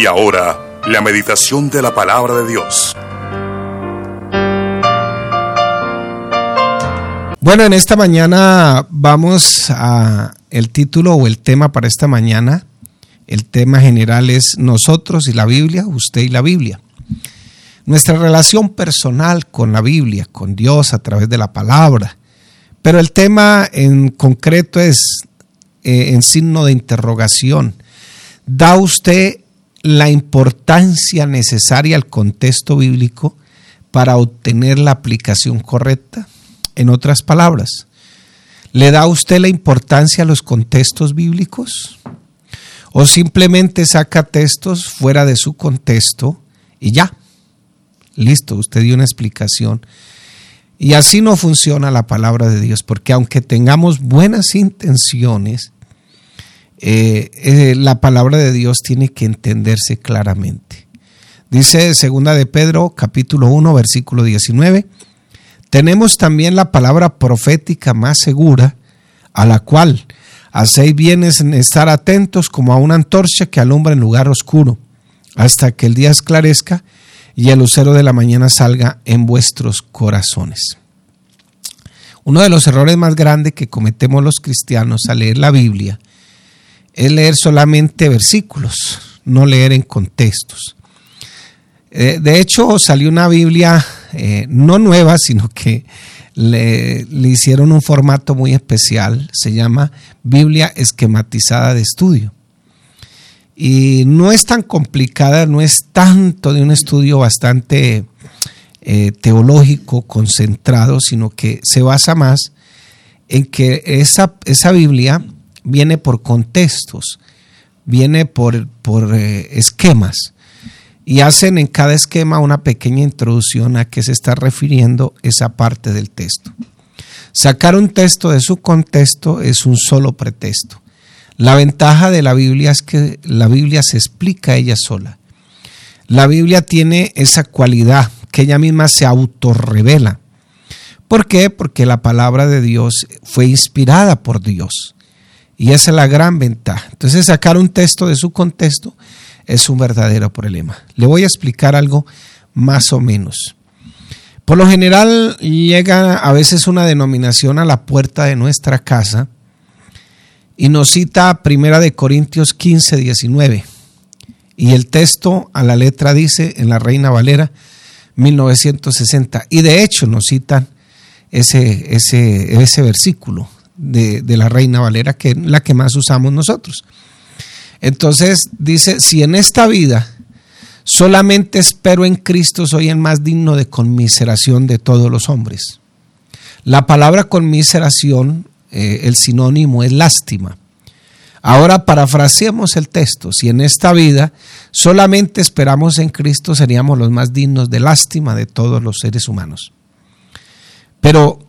Y ahora, la meditación de la palabra de Dios. Bueno, en esta mañana vamos a el título o el tema para esta mañana. El tema general es nosotros y la Biblia, usted y la Biblia. Nuestra relación personal con la Biblia, con Dios a través de la palabra. Pero el tema en concreto es eh, en signo de interrogación. ¿Da usted la importancia necesaria al contexto bíblico para obtener la aplicación correcta? En otras palabras, ¿le da usted la importancia a los contextos bíblicos? ¿O simplemente saca textos fuera de su contexto y ya? Listo, usted dio una explicación. Y así no funciona la palabra de Dios, porque aunque tengamos buenas intenciones, eh, eh, la palabra de Dios tiene que entenderse claramente. Dice segunda de Pedro, capítulo 1, versículo 19, tenemos también la palabra profética más segura, a la cual hacéis bien en estar atentos como a una antorcha que alumbra en lugar oscuro, hasta que el día esclarezca y el lucero de la mañana salga en vuestros corazones. Uno de los errores más grandes que cometemos los cristianos al leer la Biblia es leer solamente versículos, no leer en contextos. Eh, de hecho, salió una Biblia eh, no nueva, sino que le, hicieron un formato muy especial, se llama Biblia esquematizada de estudio. Y no es tan complicada, no es tanto de un estudio bastante eh, teológico, concentrado, sino que se basa más en que esa, esa Biblia viene por contextos, viene por, por eh, esquemas y hacen en cada esquema una pequeña introducción a qué se está refiriendo esa parte del texto. Sacar un texto de su contexto es un solo pretexto. La ventaja de la Biblia es que la Biblia se explica ella sola. La Biblia tiene esa cualidad que ella misma se autorrevela. ¿Por qué? Porque la palabra de Dios fue inspirada por Dios. Y esa es la gran ventaja. Entonces sacar un texto de su contexto es un verdadero problema. Le voy a explicar algo más o menos. Por lo general llega a veces una denominación a la puerta de nuestra casa y nos cita Primera de Corintios 15, 19. Y el texto a la letra dice en la Reina Valera 1960. Y de hecho nos citan ese, ese, ese versículo de, la Reina Valera, que es la que más usamos nosotros. Entonces dice, si en esta vida solamente espero en Cristo, soy el más digno de conmiseración de todos los hombres. La palabra conmiseración, eh, el sinónimo es lástima. Ahora parafraseemos el texto. Si en esta vida solamente esperamos en Cristo, seríamos los más dignos de lástima de todos los seres humanos. Pero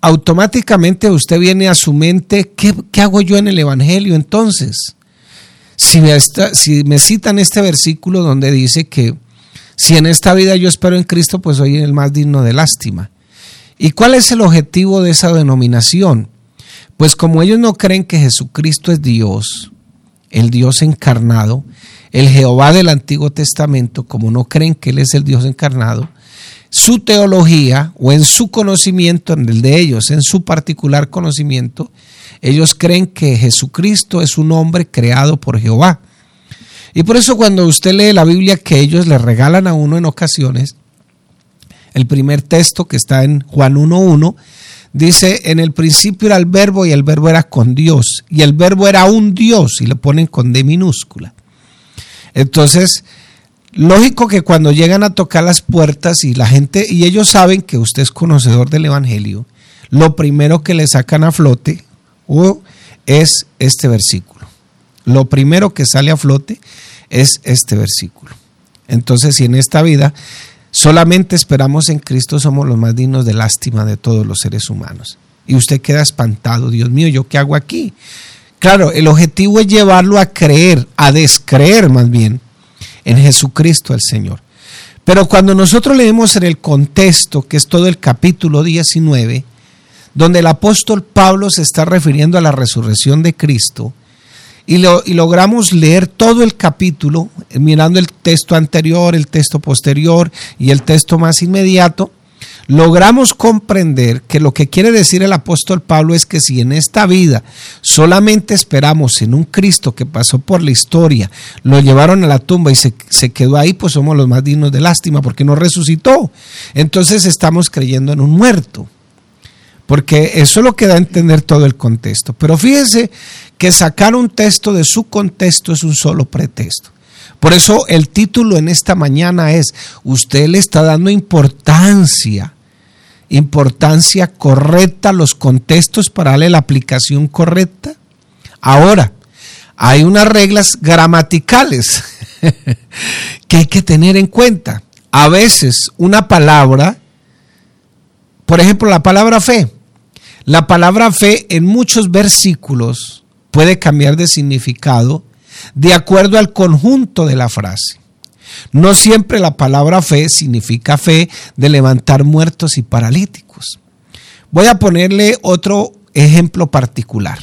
automáticamente usted viene a su mente, ¿qué, qué hago yo en el Evangelio entonces? Si me, si me citan este versículo donde dice que si en esta vida yo espero en Cristo, pues soy el más digno de lástima. ¿Y cuál es el objetivo de esa denominación? Pues como ellos no creen que Jesucristo es Dios, el Dios encarnado, el Jehová del Antiguo Testamento, como no creen que Él es el Dios encarnado, su teología o en su conocimiento, en el de ellos, en su particular conocimiento, ellos creen que Jesucristo es un hombre creado por Jehová. Y por eso cuando usted lee la Biblia que ellos le regalan a uno en ocasiones, el primer texto que está en Juan 1.1, dice, en el principio era el verbo y el verbo era con Dios, y el verbo era un Dios, y lo ponen con D minúscula. Entonces, lógico que cuando llegan a tocar las puertas y la gente, y ellos saben que usted es conocedor del Evangelio, lo primero que le sacan a flote es este versículo. Lo primero que sale a flote es este versículo. Entonces, si en esta vida solamente esperamos en Cristo, somos los más dignos de lástima de todos los seres humanos. Y usted queda espantado, Dios mío, ¿yo qué hago aquí? Claro, el objetivo es llevarlo a creer, a descreer más bien, en Jesucristo el Señor. Pero cuando nosotros leemos en el contexto, que es todo el capítulo 19, donde el apóstol Pablo se está refiriendo a la resurrección de Cristo y, lo, y logramos leer todo el capítulo, mirando el texto anterior, el texto posterior y el texto más inmediato, logramos comprender que lo que quiere decir el apóstol Pablo es que si en esta vida solamente esperamos en un Cristo que pasó por la historia, lo llevaron a la tumba y se, quedó ahí, pues somos los más dignos de lástima porque no resucitó. Entonces estamos creyendo en un muerto. Porque eso es lo que da a entender todo el contexto. Pero fíjense que sacar un texto de su contexto es un solo pretexto. Por eso el título en esta mañana es, usted le está dando importancia importancia correcta, los contextos para darle la aplicación correcta. Ahora, hay unas reglas gramaticales que hay que tener en cuenta. A veces una palabra, por ejemplo, la palabra fe, la palabra fe en muchos versículos puede cambiar de significado de acuerdo al conjunto de la frase. No siempre la palabra fe significa fe de levantar muertos y paralíticos. Voy a ponerle otro ejemplo particular.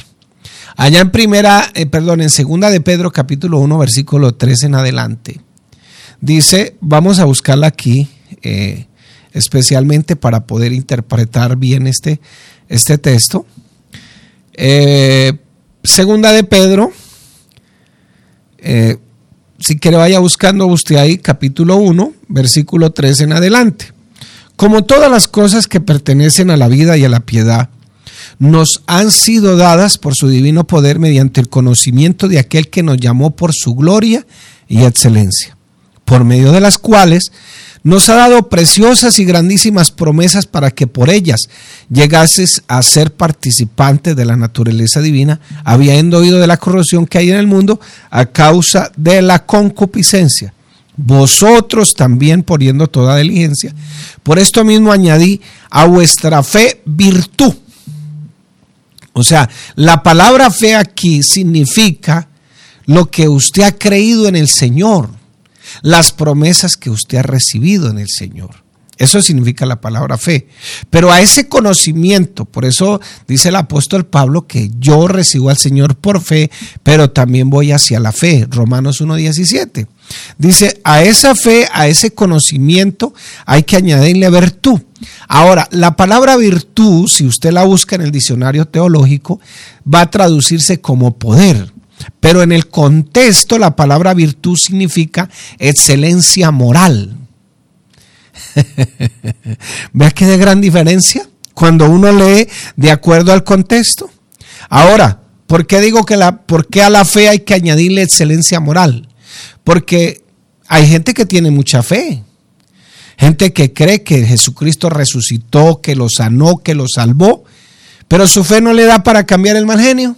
Allá en primera, eh, perdón, en segunda de Pedro capítulo 1 versículo 3 en adelante. Dice, vamos a buscarla aquí, eh, especialmente para poder interpretar bien este, este texto. Eh, segunda de Pedro, si quiere vaya buscando usted ahí capítulo 1, versículo 3 en adelante. Como todas las cosas que pertenecen a la vida y a la piedad, nos han sido dadas por su divino poder mediante el conocimiento de aquel que nos llamó por su gloria y excelencia, por medio de las cuales nos ha dado preciosas y grandísimas promesas para que por ellas llegases a ser participante de la naturaleza divina, habiendo oído de la corrupción que hay en el mundo a causa de la concupiscencia. Vosotros también poniendo toda diligencia. Por esto mismo añadí a vuestra fe virtud. O sea, la palabra fe aquí significa lo que usted ha creído en el Señor las promesas que usted ha recibido en el Señor. Eso significa la palabra fe. Pero a ese conocimiento, por eso dice el apóstol Pablo que yo recibo al Señor por fe, pero también voy hacia la fe. Romanos 1.17. Dice, a esa fe, a ese conocimiento hay que añadirle virtud. Ahora, la palabra virtud, si usted la busca en el diccionario teológico, va a traducirse como poder. Pero en el contexto la palabra virtud significa excelencia moral. ¿Ves que de gran diferencia? Cuando uno lee de acuerdo al contexto. Ahora, ¿por qué digo que la, por qué a la fe hay que añadirle excelencia moral? Porque hay gente que tiene mucha fe. Gente que cree que Jesucristo resucitó, que lo sanó, que lo salvó, pero su fe no le da para cambiar el mal genio.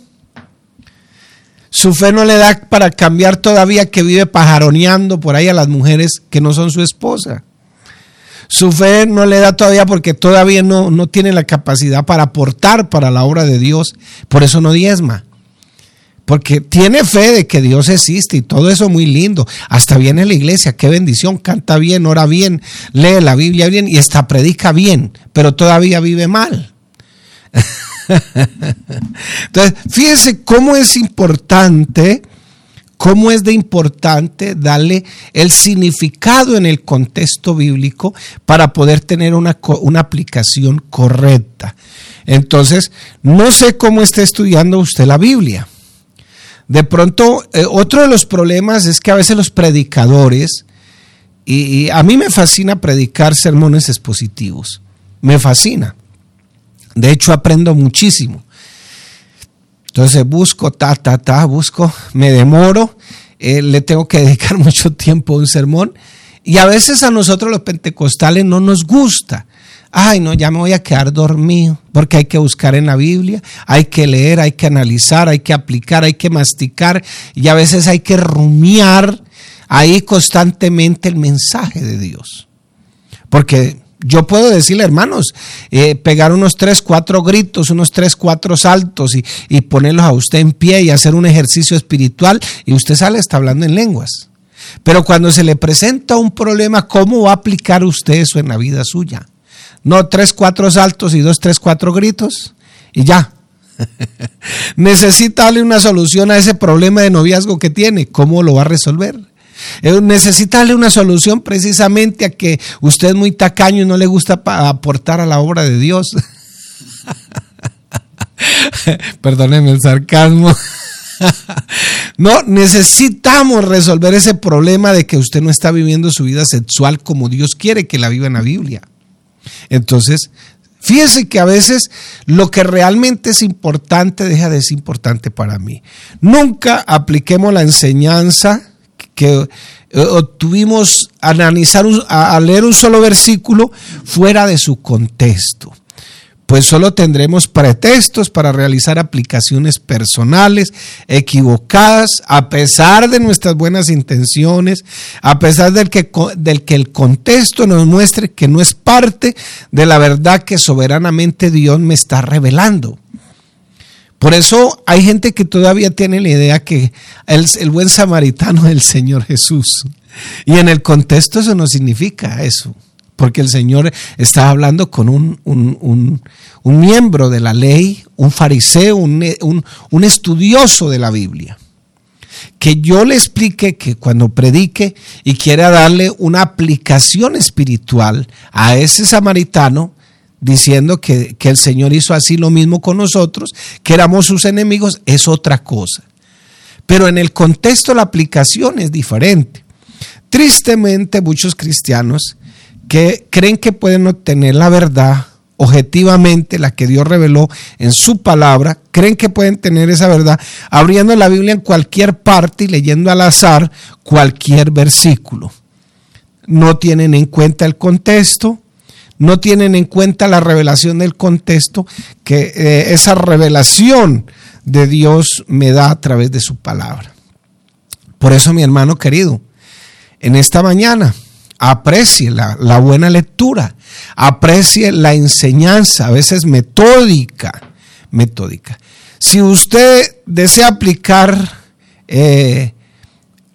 Su fe no le da para cambiar todavía que vive pajaroneando por ahí a las mujeres que no son su esposa. Su fe no le da todavía porque todavía no, no tiene la capacidad para aportar para la obra de Dios. Por eso no diezma. Porque tiene fe de que Dios existe y todo eso muy lindo. Hasta viene la iglesia, qué bendición, canta bien, ora bien, lee la Biblia bien y hasta predica bien, pero todavía vive mal. Entonces, fíjense cómo es importante, cómo es de importante darle el significado en el contexto bíblico para poder tener una, una aplicación correcta. Entonces, no sé cómo está estudiando usted la Biblia. De pronto, eh, otro de los problemas es que a veces los predicadores, y a mí me fascina predicar sermones expositivos, me fascina. De hecho, aprendo muchísimo. Entonces busco, ta, ta, ta, busco, me demoro, eh, le tengo que dedicar mucho tiempo a un sermón. Y a veces a nosotros los pentecostales no nos gusta. Ay, no, ya me voy a quedar dormido, porque hay que buscar en la Biblia, hay que leer, hay que analizar, hay que aplicar, hay que masticar y a veces hay que rumiar ahí constantemente el mensaje de Dios. Porque yo puedo decirle, hermanos, eh, pegar unos tres, cuatro gritos, unos tres, cuatro saltos y, y, ponerlos a usted en pie y hacer un ejercicio espiritual y usted sale, está hablando en lenguas. Pero cuando se le presenta un problema, ¿cómo va a aplicar usted eso en la vida suya? No tres, cuatro saltos y dos, tres, cuatro gritos y ya. necesita darle una solución a ese problema de noviazgo que tiene. ¿Cómo lo va a resolver? Eh, necesita darle una solución precisamente a que usted es muy tacaño y no le gusta aportar a la obra de Dios. Perdóneme el sarcasmo. no, necesitamos resolver ese problema de que usted no está viviendo su vida sexual como Dios quiere que la viva en la Biblia. Entonces, fíjese que a veces lo que realmente es importante deja de ser importante para mí. Nunca apliquemos la enseñanza que eh, obtuvimos a analizar, a leer un solo versículo fuera de su contexto pues solo tendremos pretextos para realizar aplicaciones personales equivocadas, a pesar de nuestras buenas intenciones, a pesar del que, del que el contexto nos muestre que no es parte de la verdad que soberanamente Dios me está revelando. Por eso hay gente que todavía tiene la idea que el, el buen samaritano es el Señor Jesús. Y en el contexto eso no significa eso porque el Señor estaba hablando con un, miembro de la ley, un fariseo, un, estudioso de la Biblia. Que yo le explique que cuando predique y quiera darle una aplicación espiritual a ese samaritano, diciendo que, que el Señor hizo así lo mismo con nosotros, que éramos sus enemigos, es otra cosa. Pero en el contexto la aplicación es diferente. Tristemente muchos cristianos que creen que pueden obtener la verdad objetivamente, la que Dios reveló en su palabra, creen que pueden tener esa verdad abriendo la Biblia en cualquier parte y leyendo al azar cualquier versículo. No tienen en cuenta el contexto, no tienen en cuenta la revelación del contexto, que eh, esa revelación de Dios me da a través de su palabra. Por eso, mi hermano querido, en esta mañana, aprecie la, buena lectura, aprecie la enseñanza, a veces metódica, metódica. Si usted desea aplicar eh,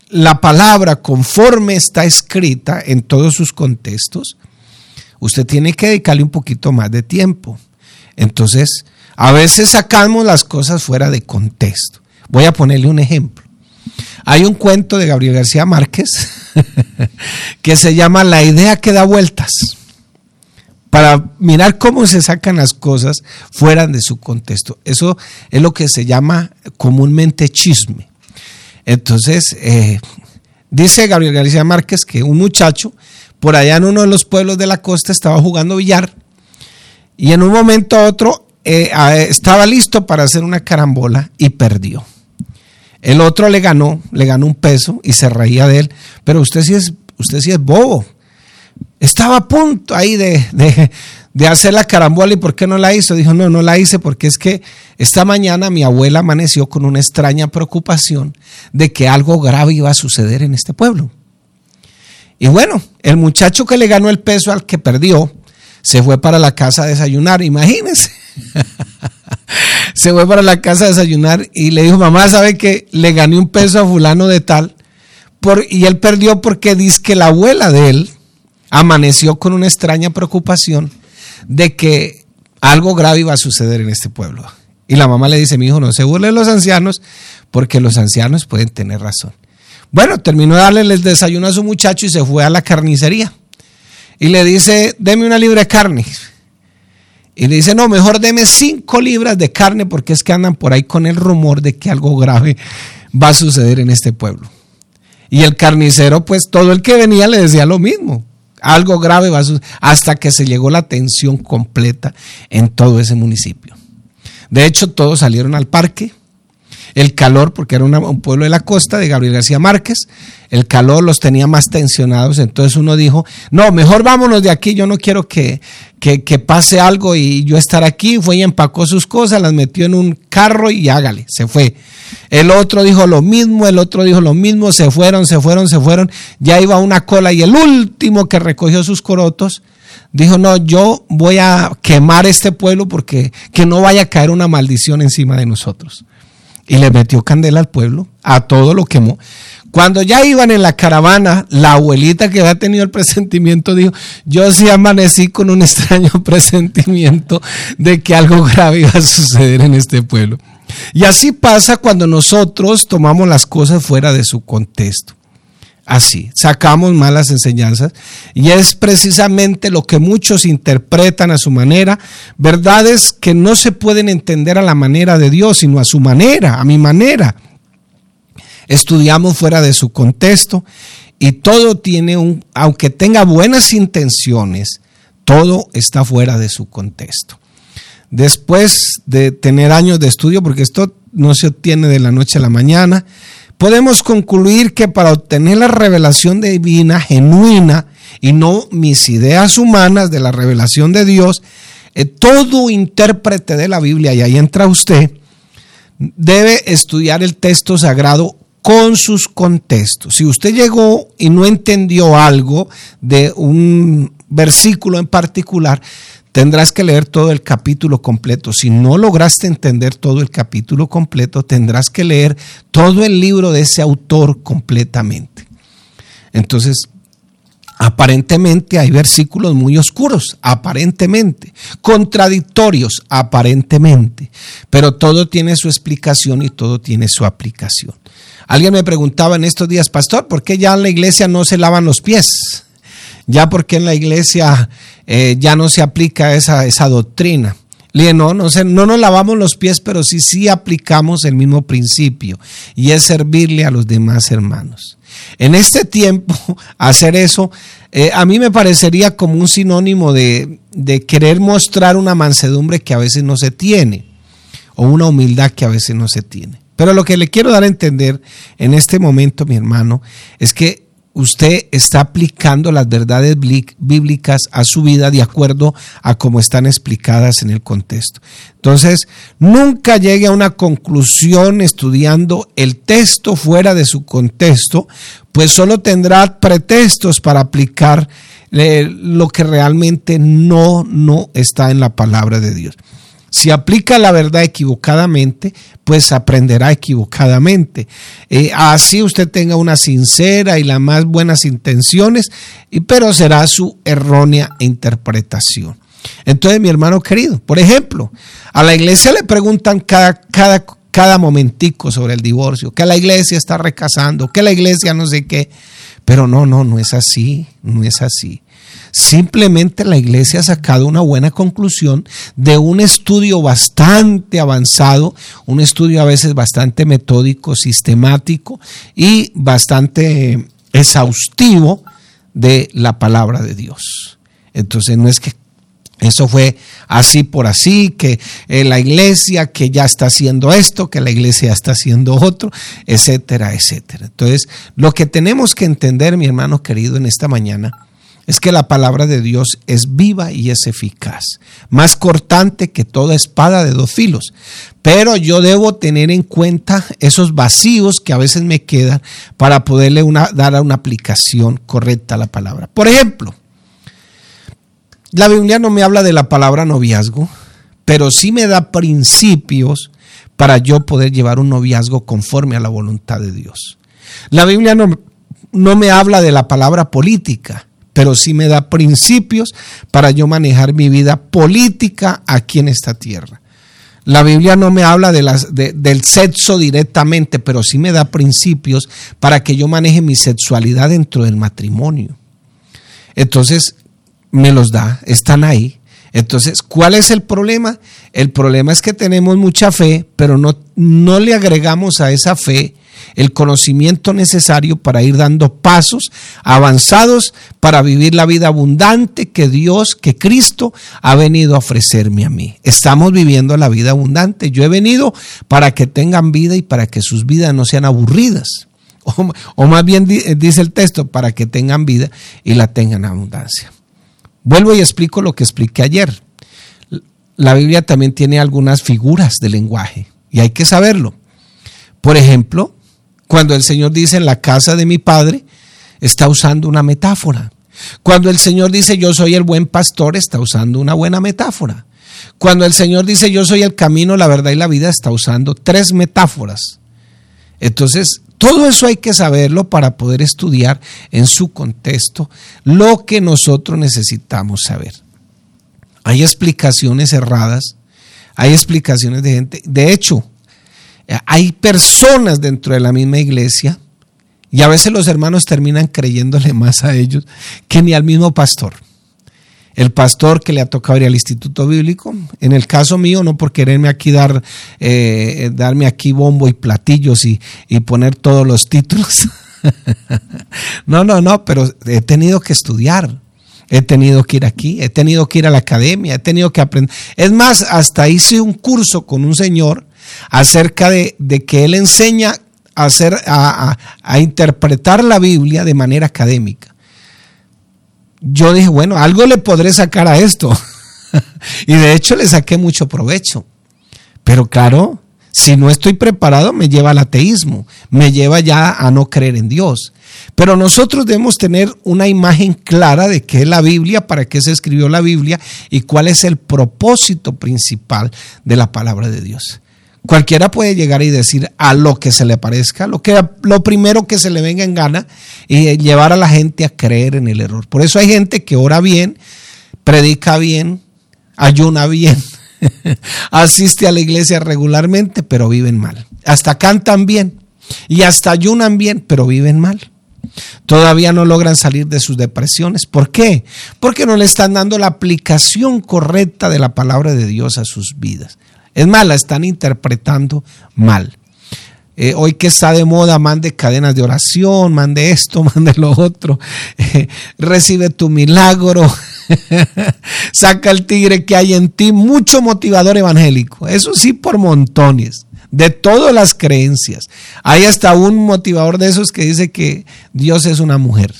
la palabra conforme está escrita en todos sus contextos, usted tiene que dedicarle un poquito más de tiempo. Entonces, a veces sacamos las cosas fuera de contexto. Voy a ponerle un ejemplo. Hay un cuento de Gabriel García Márquez que se llama La idea que da vueltas, para mirar cómo se sacan las cosas fuera de su contexto. Eso es lo que se llama comúnmente chisme. Entonces, eh, dice Gabriel García Márquez que un muchacho por allá en uno de los pueblos de la costa estaba jugando billar y en un momento a otro eh, estaba listo para hacer una carambola y perdió. El otro le ganó, le ganó un peso y se reía de él. Pero usted sí es, usted sí es bobo. Estaba a punto ahí de, de, hacer la carambola y ¿por qué no la hizo? Dijo, no, no la hice porque es que esta mañana mi abuela amaneció con una extraña preocupación de que algo grave iba a suceder en este pueblo. Y bueno, el muchacho que le ganó el peso al que perdió, se fue para la casa a desayunar, imagínense. se fue para la casa a desayunar y le dijo, mamá, ¿sabe que le gané un peso a fulano de tal? Y él perdió porque dice que la abuela de él amaneció con una extraña preocupación de que algo grave iba a suceder en este pueblo. Y la mamá le dice, mi hijo, no se burle de los ancianos porque los ancianos pueden tener razón. Bueno, terminó de darle el desayuno a su muchacho y se fue a la carnicería. Y le dice, deme una libre carne. Y le dice, no, mejor deme cinco libras de carne porque es que andan por ahí con el rumor de que algo grave va a suceder en este pueblo. Y el carnicero, pues todo el que venía le decía lo mismo. Algo grave va a suceder. Hasta que se llegó la tensión completa en todo ese municipio. De hecho, todos salieron al parque el calor, porque era un pueblo de la costa de Gabriel García Márquez, el calor los tenía más tensionados, entonces uno dijo, no, mejor vámonos de aquí, yo no quiero que, que, pase algo y yo estar aquí, fue y empacó sus cosas, las metió en un carro y hágale, se fue. El otro dijo lo mismo, el otro dijo lo mismo, se fueron, se fueron, se fueron, ya iba una cola y el último que recogió sus corotos, dijo, no, yo voy a quemar este pueblo porque que no vaya a caer una maldición encima de nosotros y le metió candela al pueblo, a todo lo quemó. Cuando ya iban en la caravana, la abuelita que había tenido el presentimiento dijo, yo sí amanecí con un extraño presentimiento de que algo grave iba a suceder en este pueblo. Y así pasa cuando nosotros tomamos las cosas fuera de su contexto. Así, sacamos malas enseñanzas y es precisamente lo que muchos interpretan a su manera, verdades que no se pueden entender a la manera de Dios, sino a su manera, a mi manera. Estudiamos fuera de su contexto y todo tiene un, aunque tenga buenas intenciones, todo está fuera de su contexto. Después de tener años de estudio, porque esto no se obtiene de la noche a la mañana, podemos concluir que para obtener la revelación divina genuina y no mis ideas humanas de la revelación de Dios, eh, todo intérprete de la Biblia, y ahí entra usted, debe estudiar el texto sagrado con sus contextos. Si usted llegó y no entendió algo de un versículo en particular, tendrás que leer todo el capítulo completo. Si no lograste entender todo el capítulo completo, tendrás que leer todo el libro de ese autor completamente. Entonces, aparentemente hay versículos muy oscuros, aparentemente, contradictorios, aparentemente, pero todo tiene su explicación y todo tiene su aplicación. Alguien me preguntaba en estos días, pastor, ¿por qué ya en la iglesia no se lavan los pies? ya porque en la iglesia eh, ya no se aplica esa, esa doctrina. No, no, no nos lavamos los pies, pero sí, sí aplicamos el mismo principio y es servirle a los demás hermanos. En este tiempo, hacer eso, eh, a mí me parecería como un sinónimo de, de querer mostrar una mansedumbre que a veces no se tiene o una humildad que a veces no se tiene. Pero lo que le quiero dar a entender en este momento, mi hermano, es que usted está aplicando las verdades bíblicas a su vida de acuerdo a cómo están explicadas en el contexto. Entonces, nunca llegue a una conclusión estudiando el texto fuera de su contexto, pues solo tendrá pretextos para aplicar eh, lo que realmente no, no está en la palabra de Dios. Si aplica la verdad equivocadamente, pues aprenderá equivocadamente. Eh, así usted tenga una sincera y las más buenas intenciones, pero será su errónea interpretación. Entonces, mi hermano querido, por ejemplo, a la iglesia le preguntan cada, cada, cada momentico sobre el divorcio, que la iglesia está recasando, que la iglesia no sé qué. Pero no, no, no es así, no es así. Simplemente la iglesia ha sacado una buena conclusión de un estudio bastante avanzado, un estudio a veces bastante metódico, sistemático y bastante exhaustivo de la palabra de Dios. Entonces no es que eso fue así por así, que eh, la iglesia que ya está haciendo esto, que la iglesia está haciendo otro, etcétera, etcétera. Entonces, lo que tenemos que entender, mi hermano querido, en esta mañana, es que la palabra de Dios es viva y es eficaz, más cortante que toda espada de dos filos. Pero yo debo tener en cuenta esos vacíos que a veces me quedan para poderle dar una aplicación correcta a la palabra. Por ejemplo, la Biblia no me habla de la palabra noviazgo, pero sí me da principios para yo poder llevar un noviazgo conforme a la voluntad de Dios. La Biblia no, no me habla de la palabra política, pero sí me da principios para yo manejar mi vida política aquí en esta tierra. La Biblia no me habla del sexo directamente, pero sí me da principios para que yo maneje mi sexualidad dentro del matrimonio. Entonces, me los da, están ahí. Entonces, ¿cuál es el problema? El problema es que tenemos mucha fe, pero no, no le agregamos a esa fe el conocimiento necesario para ir dando pasos avanzados para vivir la vida abundante que Dios, que Cristo ha venido a ofrecerme a mí. Estamos viviendo la vida abundante. Yo he venido para que tengan vida y para que sus vidas no sean aburridas. O, más bien dice el texto, para que tengan vida y la tengan abundancia. Vuelvo y explico lo que expliqué ayer. La Biblia también tiene algunas figuras de lenguaje y hay que saberlo. Por ejemplo, cuando el Señor dice en la casa de mi Padre, está usando una metáfora. Cuando el Señor dice yo soy el buen pastor, está usando una buena metáfora. Cuando el Señor dice yo soy el camino, la verdad y la vida, está usando tres metáforas. Entonces, todo eso hay que saberlo para poder estudiar en su contexto lo que nosotros necesitamos saber. Hay explicaciones erradas, hay explicaciones de gente. De hecho, hay personas dentro de la misma iglesia y a veces los hermanos terminan creyéndole más a ellos que ni al mismo pastor el pastor que le ha tocado ir al instituto bíblico. En el caso mío, no por quererme aquí dar, eh, darme aquí bombo y platillos y, poner todos los títulos. no, no, no, pero he tenido que estudiar. He tenido que ir aquí, he tenido que ir a la academia, he tenido que aprender. Es más, hasta hice un curso con un señor acerca de, que él enseña a, hacer, a interpretar la Biblia de manera académica yo dije, bueno, algo le podré sacar a esto. y de hecho le saqué mucho provecho. Pero claro, si no estoy preparado, me lleva al ateísmo, me lleva ya a no creer en Dios. Pero nosotros debemos tener una imagen clara de qué es la Biblia, para qué se escribió la Biblia y cuál es el propósito principal de la palabra de Dios. Cualquiera puede llegar y decir a lo que se le parezca, lo, que, lo primero que se le venga en gana y llevar a la gente a creer en el error. Por eso hay gente que ora bien, predica bien, ayuna bien, asiste a la iglesia regularmente, pero viven mal. Hasta cantan bien y hasta ayunan bien, pero viven mal. Todavía no logran salir de sus depresiones. ¿Por qué? Porque no le están dando la aplicación correcta de la palabra de Dios a sus vidas. Es más, la están interpretando mal. Eh, hoy que está de moda, mande cadenas de oración, mande esto, mande lo otro, recibe tu milagro, saca el tigre que hay en ti, mucho motivador evangélico, eso sí por montones, de todas las creencias. Hay hasta un motivador de esos que dice que Dios es una mujer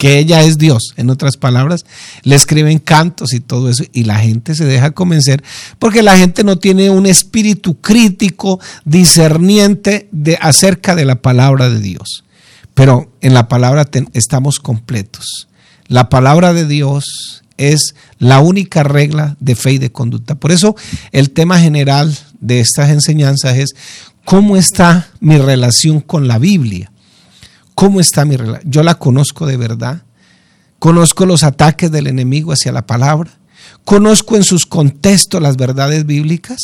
que ella es Dios, en otras palabras, le escriben cantos y todo eso, y la gente se deja convencer porque la gente no tiene un espíritu crítico, discerniente de, acerca de la palabra de Dios. Pero en la palabra estamos completos. La palabra de Dios es la única regla de fe y de conducta. Por eso el tema general de estas enseñanzas es cómo está mi relación con la Biblia. ¿Cómo está mi relación? Yo la conozco de verdad. Conozco los ataques del enemigo hacia la palabra. Conozco en sus contextos las verdades bíblicas.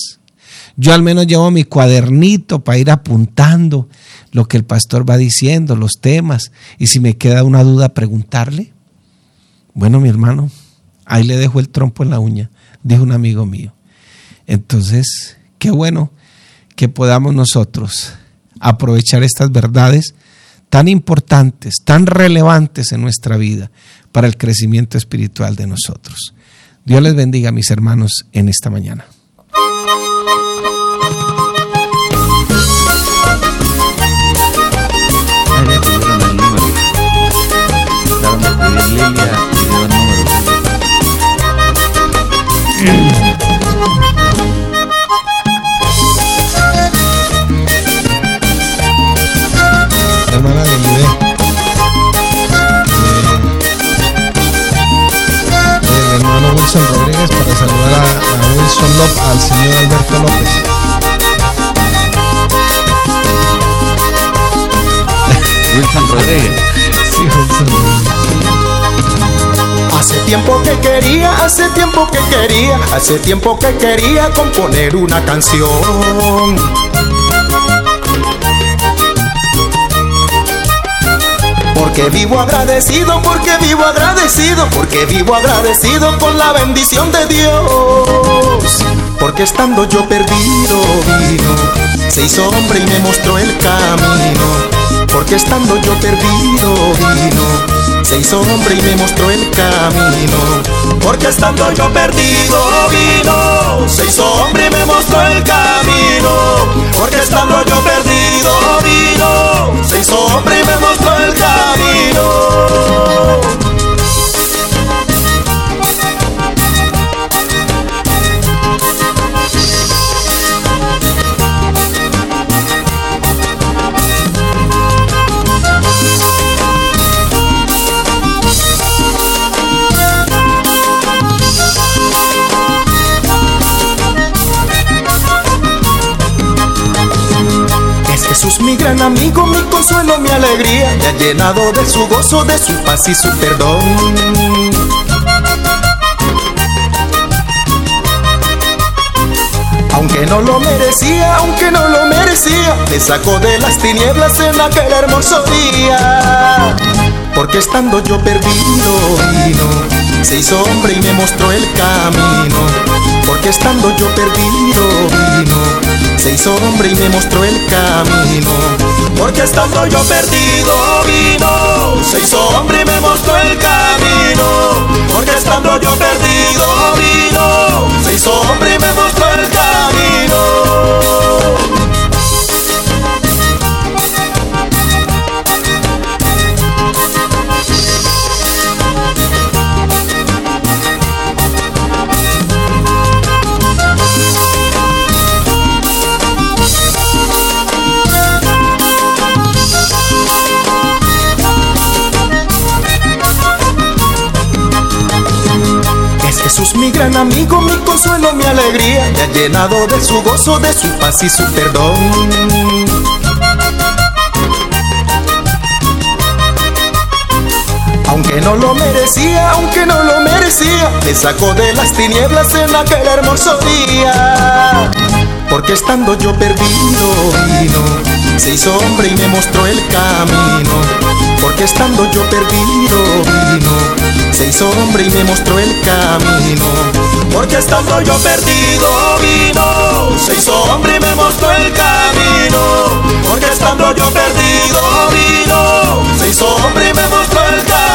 Yo al menos llevo mi cuadernito para ir apuntando lo que el pastor va diciendo, los temas. Y si me queda una duda, preguntarle. Bueno, mi hermano, ahí le dejo el trompo en la uña, dijo un amigo mío. Entonces, qué bueno que podamos nosotros aprovechar estas verdades tan importantes, tan relevantes en nuestra vida para el crecimiento espiritual de nosotros. Dios les bendiga, mis hermanos, en esta mañana. Rodríguez para saludar a, Wilson López, al señor Alberto López. Wilson Rodríguez. Sí, Wilson Hace tiempo que quería, hace tiempo que quería, hace tiempo que quería componer una canción Porque vivo agradecido, porque vivo agradecido, porque vivo agradecido con la bendición de Dios. Porque estando yo perdido vino, se hizo hombre y me mostró el camino. Porque estando yo perdido vino, se hizo hombre y me mostró el camino. Porque estando yo perdido vino, se hizo hombre y me mostró el camino. Porque estando yo perdido vino, se hizo hombre y me mostró amigo, mi consuelo, mi alegría. Me ha llenado de su gozo, de su paz y su perdón. Aunque no lo merecía, aunque no lo merecía, me sacó de las tinieblas en aquel hermoso día. Porque estando yo perdido vino, se hizo hombre y me mostró el camino. Porque estando yo perdido vino, se hizo hombre y me mostró el camino. Porque estando yo perdido vino, se hizo hombre y me mostró el camino. Porque estando yo perdido vino, se hizo hombre y me mostró el camino. Gran amigo, mi consuelo, mi alegría. Me ha llenado de su gozo, de su paz y su perdón. Aunque no lo merecía, aunque no lo merecía, me sacó de las tinieblas en aquel hermoso día. Porque estando yo perdido vino, se hizo hombre y me mostró el camino. Porque estando yo perdido vino, se hizo hombre y me mostró el camino. Porque estando yo perdido vino, se hizo hombre y me mostró el camino. Porque estando yo perdido vino, se hizo hombre y me mostró el camino.